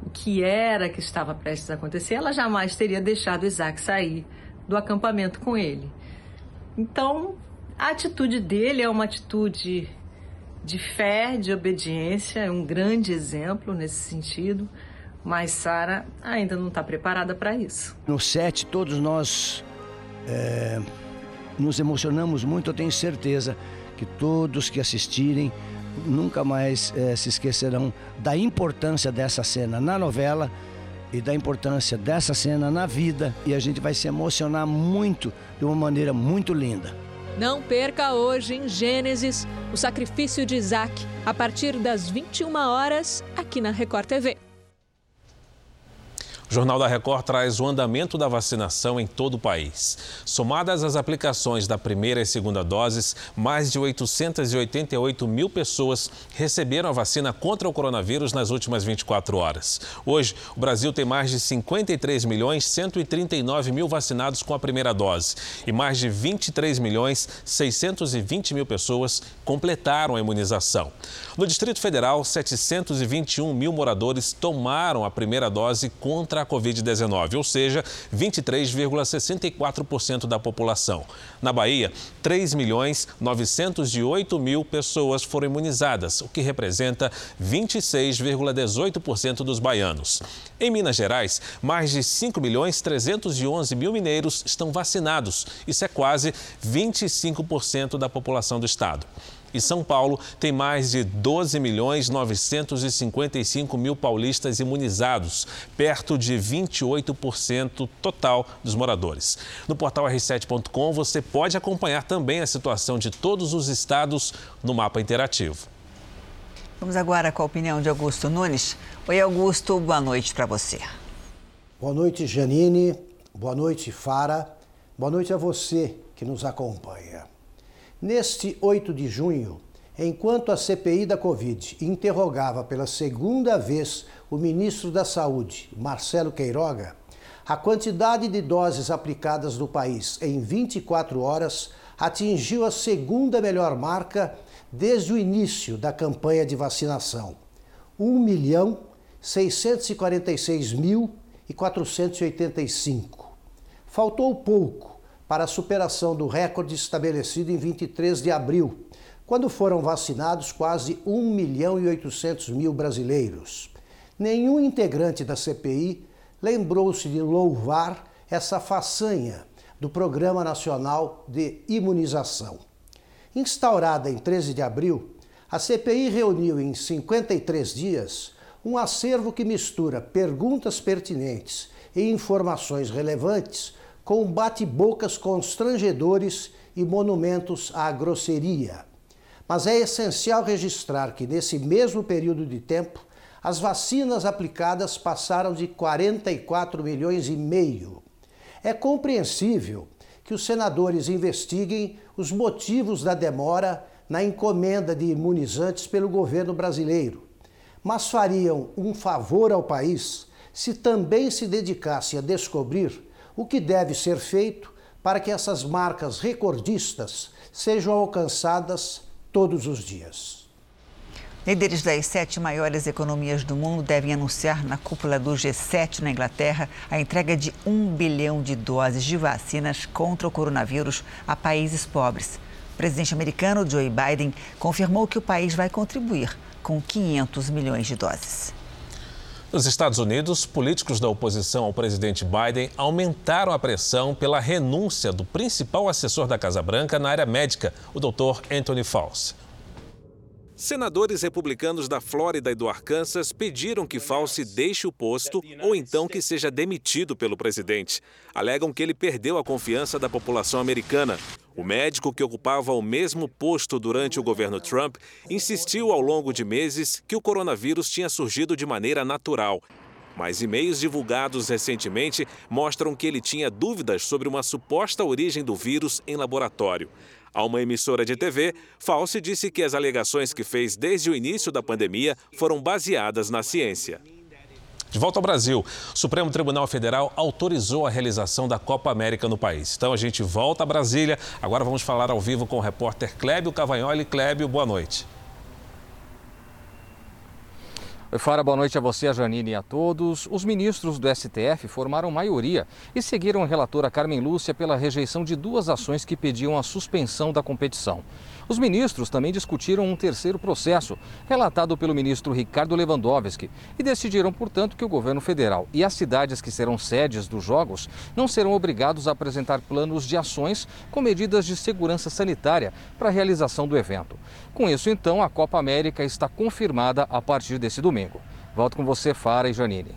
S46: o que era que estava prestes a acontecer, ela jamais teria deixado Isaac sair do acampamento com ele. Então, a atitude dele é uma atitude de fé, de obediência, é um grande exemplo nesse sentido, mas Sara ainda não está preparada para isso.
S43: No set, todos nós é, nos emocionamos muito, eu tenho certeza que todos que assistirem nunca mais é, se esquecerão da importância dessa cena na novela e da importância dessa cena na vida e a gente vai se emocionar muito de uma maneira muito linda.
S39: Não perca hoje em Gênesis o sacrifício de Isaac a partir das 21 horas aqui na Record TV.
S2: O Jornal da Record traz o andamento da vacinação em todo o país. Somadas as aplicações da primeira e segunda doses, mais de 888 mil pessoas receberam a vacina contra o coronavírus nas últimas 24 horas. Hoje, o Brasil tem mais de 53 milhões 139 mil vacinados com a primeira dose e mais de 23 milhões 620 mil pessoas completaram a imunização. No Distrito Federal, 721 mil moradores tomaram a primeira dose contra a da Covid-19, ou seja, 23,64% da população. Na Bahia, 3 milhões 908 mil pessoas foram imunizadas, o que representa 26,18% dos baianos. Em Minas Gerais, mais de 5 milhões 311 mil mineiros estão vacinados. Isso é quase 25% da população do estado. E São Paulo tem mais de 12 milhões 955 mil paulistas imunizados, perto de 28% total dos moradores. No portal r7.com você pode acompanhar também a situação de todos os estados no mapa interativo.
S3: Vamos agora com a opinião de Augusto Nunes. Oi, Augusto, boa noite para você.
S47: Boa noite, Janine. Boa noite, Fara. Boa noite a você que nos acompanha. Neste 8 de junho, enquanto a CPI da Covid interrogava pela segunda vez o ministro da Saúde, Marcelo Queiroga, a quantidade de doses aplicadas no país em 24 horas atingiu a segunda melhor marca desde o início da campanha de vacinação. 1 milhão 646 mil e 485. Faltou pouco para a superação do recorde estabelecido em 23 de abril, quando foram vacinados quase 1 milhão e 800 mil brasileiros. Nenhum integrante da CPI lembrou-se de louvar essa façanha do Programa Nacional de Imunização. Instaurada em 13 de abril, a CPI reuniu em 53 dias um acervo que mistura perguntas pertinentes e informações relevantes com bate-bocas constrangedores e monumentos à grosseria. Mas é essencial registrar que, nesse mesmo período de tempo, as vacinas aplicadas passaram de 44 milhões e meio. É compreensível que os senadores investiguem os motivos da demora na encomenda de imunizantes pelo governo brasileiro, mas fariam um favor ao país se também se dedicasse a descobrir o que deve ser feito para que essas marcas recordistas sejam alcançadas todos os dias.
S3: Líderes das sete maiores economias do mundo devem anunciar na cúpula do G7 na Inglaterra a entrega de um bilhão de doses de vacinas contra o coronavírus a países pobres. O presidente americano Joe Biden confirmou que o país vai contribuir com 500 milhões de doses.
S2: Nos Estados Unidos, políticos da oposição ao presidente Biden aumentaram a pressão pela renúncia do principal assessor da Casa Branca na área médica, o Dr. Anthony Fauci. Senadores republicanos da Flórida e do Arkansas pediram que Fauci deixe o posto ou então que seja demitido pelo presidente. Alegam que ele perdeu a confiança da população americana. O médico que ocupava o mesmo posto durante o governo Trump insistiu ao longo de meses que o coronavírus tinha surgido de maneira natural. Mas e-mails divulgados recentemente mostram que ele tinha dúvidas sobre uma suposta origem do vírus em laboratório. A uma emissora de TV, Fauci disse que as alegações que fez desde o início da pandemia foram baseadas na ciência. De volta ao Brasil, o Supremo Tribunal Federal autorizou a realização da Copa América no país. Então a gente volta a Brasília. Agora vamos falar ao vivo com o repórter Clébio Cavagnoli. Clébio, boa noite.
S48: Fara, boa noite a você, a Janine e a todos. Os ministros do STF formaram maioria e seguiram a relatora Carmen Lúcia pela rejeição de duas ações que pediam a suspensão da competição. Os ministros também discutiram um terceiro processo, relatado pelo ministro Ricardo Lewandowski, e decidiram, portanto, que o governo federal e as cidades que serão sedes dos Jogos não serão obrigados a apresentar planos de ações com medidas de segurança sanitária para a realização do evento. Com isso, então, a Copa América está confirmada a partir desse domingo. Volto com você, Fara e Janine.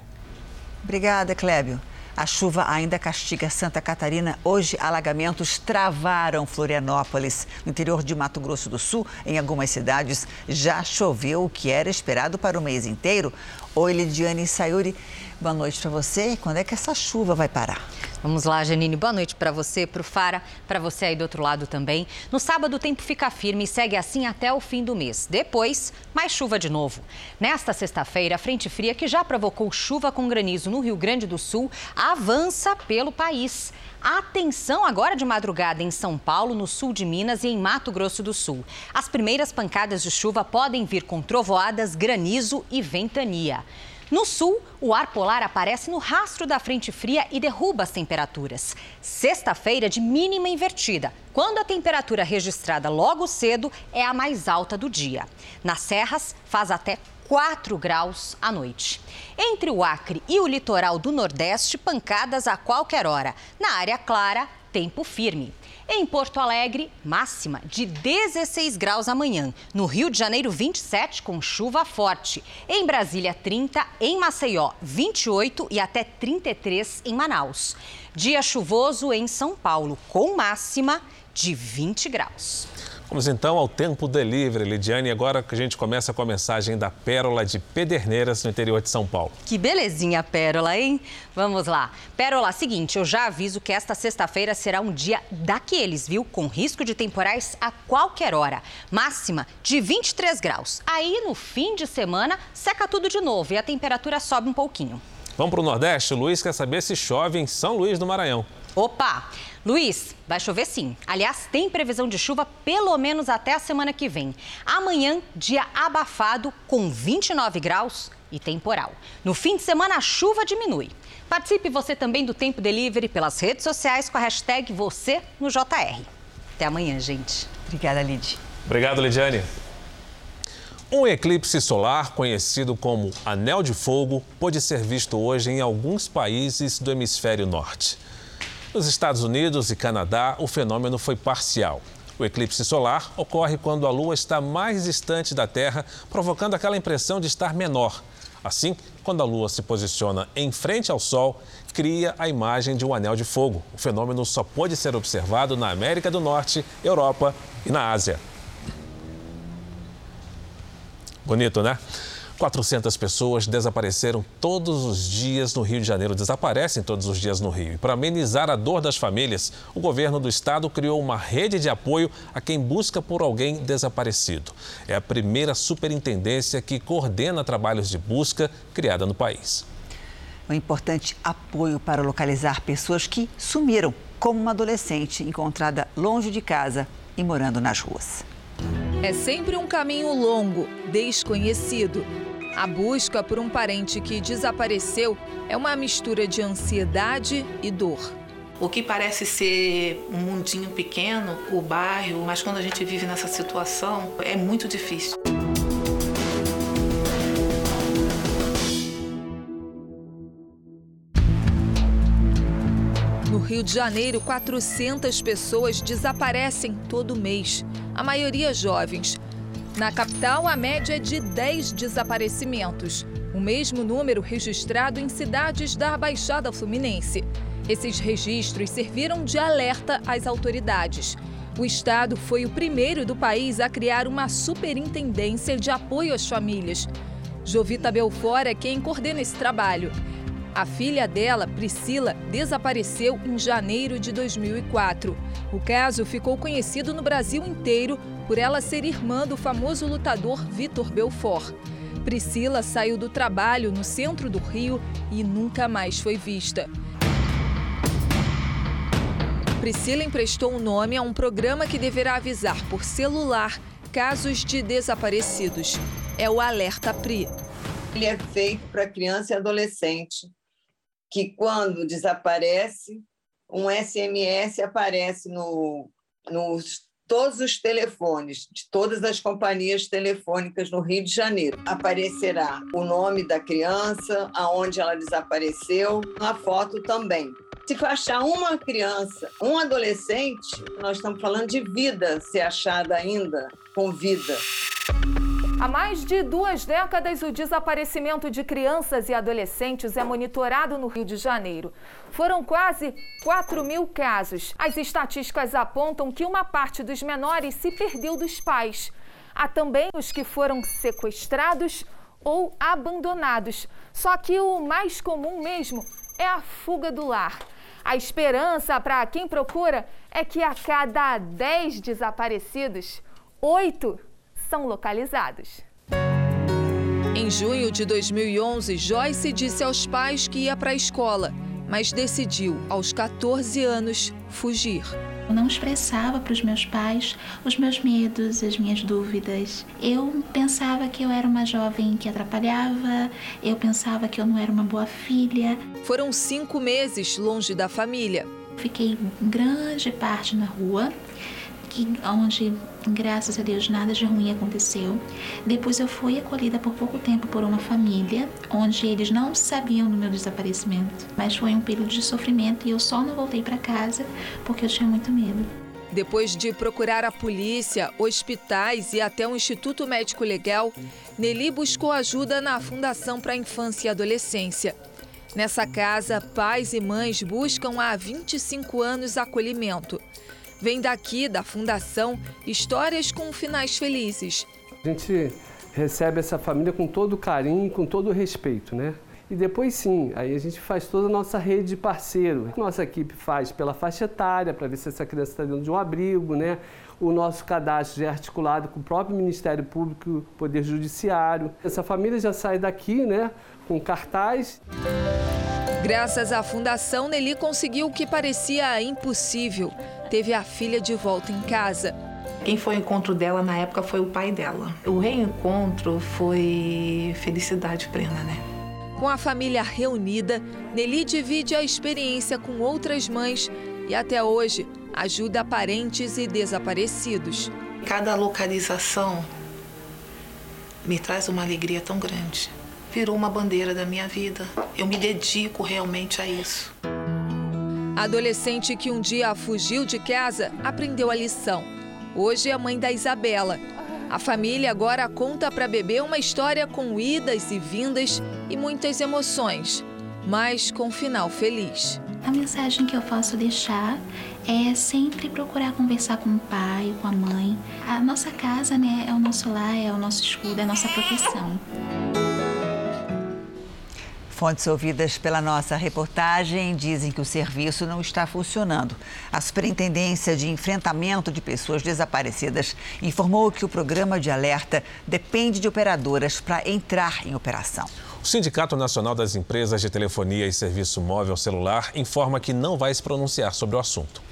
S3: Obrigada, Clébio. A chuva ainda castiga Santa Catarina. Hoje, alagamentos travaram Florianópolis. No interior de Mato Grosso do Sul, em algumas cidades, já choveu o que era esperado para o mês inteiro. Oi, Lidiane Sayuri. Boa noite para você. Quando é que essa chuva vai parar?
S49: Vamos lá, Janine. Boa noite para você, para o Fara, para você aí do outro lado também. No sábado, o tempo fica firme e segue assim até o fim do mês. Depois, mais chuva de novo. Nesta sexta-feira, a frente fria, que já provocou chuva com granizo no Rio Grande do Sul, avança pelo país. Atenção agora de madrugada em São Paulo, no sul de Minas e em Mato Grosso do Sul. As primeiras pancadas de chuva podem vir com trovoadas, granizo e ventania. No sul, o ar polar aparece no rastro da frente fria e derruba as temperaturas. Sexta-feira de mínima invertida, quando a temperatura registrada logo cedo é a mais alta do dia. Nas serras, faz até 4 graus à noite. Entre o Acre e o litoral do Nordeste, pancadas a qualquer hora. Na área clara, tempo firme. Em Porto Alegre, máxima de 16 graus amanhã. No Rio de Janeiro, 27, com chuva forte. Em Brasília, 30. Em Maceió, 28 e até 33 em Manaus. Dia chuvoso em São Paulo, com máxima de 20 graus.
S2: Vamos então ao tempo delivery, Lidiane. Agora que a gente começa com a mensagem da Pérola de Pederneiras, no interior de São Paulo.
S49: Que belezinha, Pérola, hein? Vamos lá. Pérola, seguinte, eu já aviso que esta sexta-feira será um dia daqueles, viu? Com risco de temporais a qualquer hora. Máxima de 23 graus. Aí, no fim de semana, seca tudo de novo e a temperatura sobe um pouquinho.
S2: Vamos para o Nordeste? O Luiz quer saber se chove em São Luís do Maranhão.
S49: Opa! Luiz, vai chover sim. Aliás, tem previsão de chuva pelo menos até a semana que vem. Amanhã, dia abafado com 29 graus e temporal. No fim de semana, a chuva diminui. Participe você também do Tempo Delivery pelas redes sociais com a hashtag você no JR. Até amanhã, gente.
S3: Obrigada, Lid.
S2: Obrigado, Lidiane. Um eclipse solar, conhecido como Anel de Fogo, pode ser visto hoje em alguns países do hemisfério norte. Nos Estados Unidos e Canadá, o fenômeno foi parcial. O eclipse solar ocorre quando a Lua está mais distante da Terra, provocando aquela impressão de estar menor. Assim, quando a Lua se posiciona em frente ao Sol, cria a imagem de um anel de fogo. O fenômeno só pode ser observado na América do Norte, Europa e na Ásia. Bonito, né? 400 pessoas desapareceram todos os dias no Rio de Janeiro, desaparecem todos os dias no Rio. E para amenizar a dor das famílias, o governo do estado criou uma rede de apoio a quem busca por alguém desaparecido. É a primeira superintendência que coordena trabalhos de busca criada no país.
S3: Um importante apoio para localizar pessoas que sumiram, como uma adolescente encontrada longe de casa e morando nas ruas.
S50: É sempre um caminho longo, desconhecido. A busca por um parente que desapareceu é uma mistura de ansiedade e dor.
S51: O que parece ser um mundinho pequeno, o bairro, mas quando a gente vive nessa situação é muito difícil.
S50: No Rio de Janeiro, 400 pessoas desaparecem todo mês, a maioria jovens. Na capital, a média é de 10 desaparecimentos, o mesmo número registrado em cidades da Baixada Fluminense. Esses registros serviram de alerta às autoridades. O estado foi o primeiro do país a criar uma superintendência de apoio às famílias. Jovita Belfort é quem coordena esse trabalho. A filha dela, Priscila, desapareceu em janeiro de 2004. O caso ficou conhecido no Brasil inteiro por ela ser irmã do famoso lutador Vitor Belfort. Priscila saiu do trabalho no centro do Rio e nunca mais foi vista. Priscila emprestou o um nome a um programa que deverá avisar por celular casos de desaparecidos. É o Alerta Pri.
S52: Ele é feito para criança e adolescente, que quando desaparece, um SMS aparece no, nos todos os telefones de todas as companhias telefônicas no Rio de Janeiro. Aparecerá o nome da criança, aonde ela desapareceu, a foto também. Se achar uma criança, um adolescente, nós estamos falando de vida ser achada ainda com vida.
S34: Há mais de duas décadas, o desaparecimento de crianças e adolescentes é monitorado no Rio de Janeiro. Foram quase 4 mil casos. As estatísticas apontam que uma parte dos menores se perdeu dos pais. Há também os que foram sequestrados ou abandonados. Só que o mais comum mesmo é a fuga do lar. A esperança para quem procura é que a cada 10 desaparecidos, 8 são localizados.
S50: Em junho de 2011, Joyce disse aos pais que ia para a escola, mas decidiu, aos 14 anos, fugir.
S53: Eu não expressava para os meus pais os meus medos, as minhas dúvidas. Eu pensava que eu era uma jovem que atrapalhava, eu pensava que eu não era uma boa filha.
S50: Foram cinco meses longe da família.
S53: Fiquei grande parte na rua, onde, graças a Deus, nada de ruim aconteceu. Depois eu fui acolhida por pouco tempo por uma família, onde eles não sabiam do meu desaparecimento. Mas foi um período de sofrimento e eu só não voltei para casa porque eu tinha muito medo.
S50: Depois de procurar a polícia, hospitais e até o Instituto Médico Legal, Nelly buscou ajuda na Fundação para a Infância e Adolescência. Nessa casa, pais e mães buscam há 25 anos acolhimento. Vem daqui, da Fundação, histórias com finais felizes.
S54: A gente recebe essa família com todo carinho e com todo respeito, né? E depois sim, aí a gente faz toda a nossa rede de parceiro. Nossa equipe faz pela faixa etária, para ver se essa criança está dentro de um abrigo, né? O nosso cadastro já é articulado com o próprio Ministério Público e o Poder Judiciário. Essa família já sai daqui, né? Com cartaz.
S50: Graças à Fundação, Nelly conseguiu o que parecia impossível. Teve a filha de volta em casa.
S51: Quem foi ao encontro dela na época foi o pai dela. O reencontro foi felicidade plena, né?
S50: Com a família reunida, Nelly divide a experiência com outras mães e até hoje ajuda parentes e desaparecidos.
S51: Cada localização me traz uma alegria tão grande. Virou uma bandeira da minha vida. Eu me dedico realmente a isso.
S50: A adolescente que um dia fugiu de casa aprendeu a lição. Hoje é a mãe da Isabela. A família agora conta para bebê uma história com idas e vindas e muitas emoções, mas com final feliz.
S53: A mensagem que eu posso deixar é sempre procurar conversar com o pai, com a mãe. A nossa casa, né, é o nosso lar, é o nosso escudo, é a nossa proteção.
S3: Fontes ouvidas pela nossa reportagem dizem que o serviço não está funcionando. A Superintendência de Enfrentamento de Pessoas Desaparecidas informou que o programa de alerta depende de operadoras para entrar em operação.
S2: O Sindicato Nacional das Empresas de Telefonia e Serviço Móvel Celular informa que não vai se pronunciar sobre o assunto.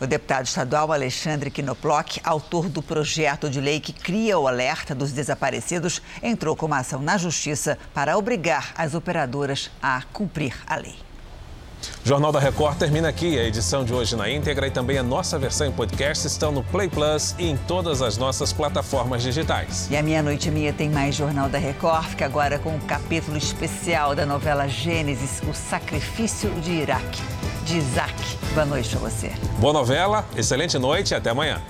S3: O deputado estadual Alexandre Quinoploc, autor do projeto de lei que cria o alerta dos desaparecidos, entrou com uma ação na Justiça para obrigar as operadoras a cumprir a lei.
S2: O Jornal da Record termina aqui. A edição de hoje na íntegra e também a nossa versão em podcast estão no Play Plus e em todas as nossas plataformas digitais.
S3: E a meia-noite e meia tem mais Jornal da Record, fica agora com um capítulo especial da novela Gênesis, O Sacrifício de Iraque, de Isaac. Boa noite a você.
S2: Boa novela, excelente noite e até amanhã.